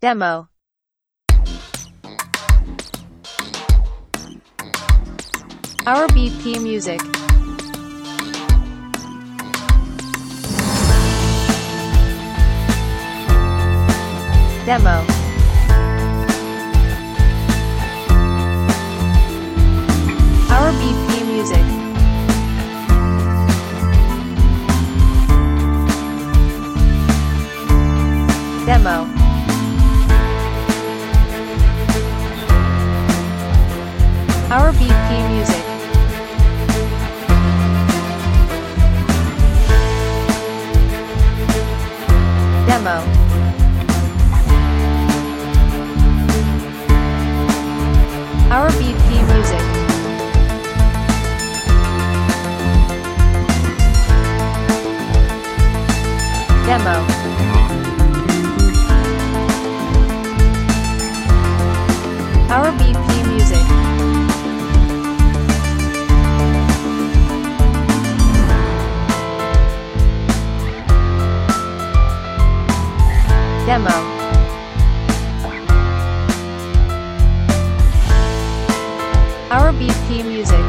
Demo. RBP Music. Demo. RBP Music. Demo. RBP Music. Demo. Demo. RBP Music.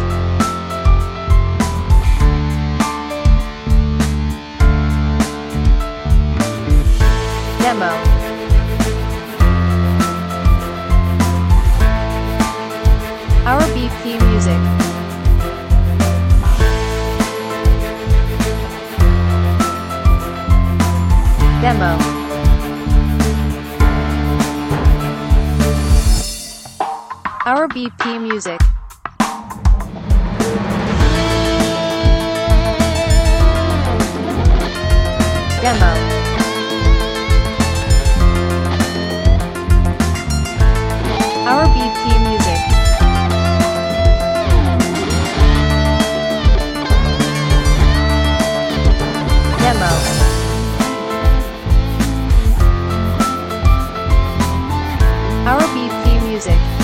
Demo. Our BP Music. Demo. RBP Music. Demo. RBP Music. Demo. Our BP Music.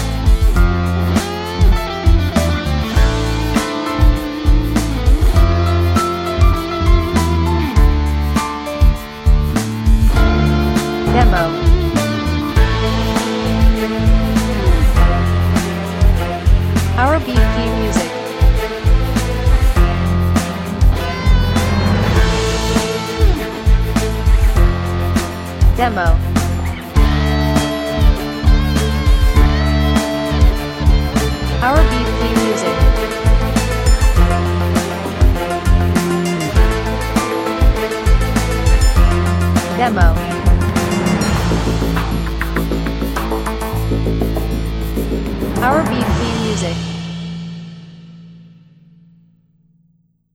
R B P music. Demo. R B P music. Demo. RBP Music.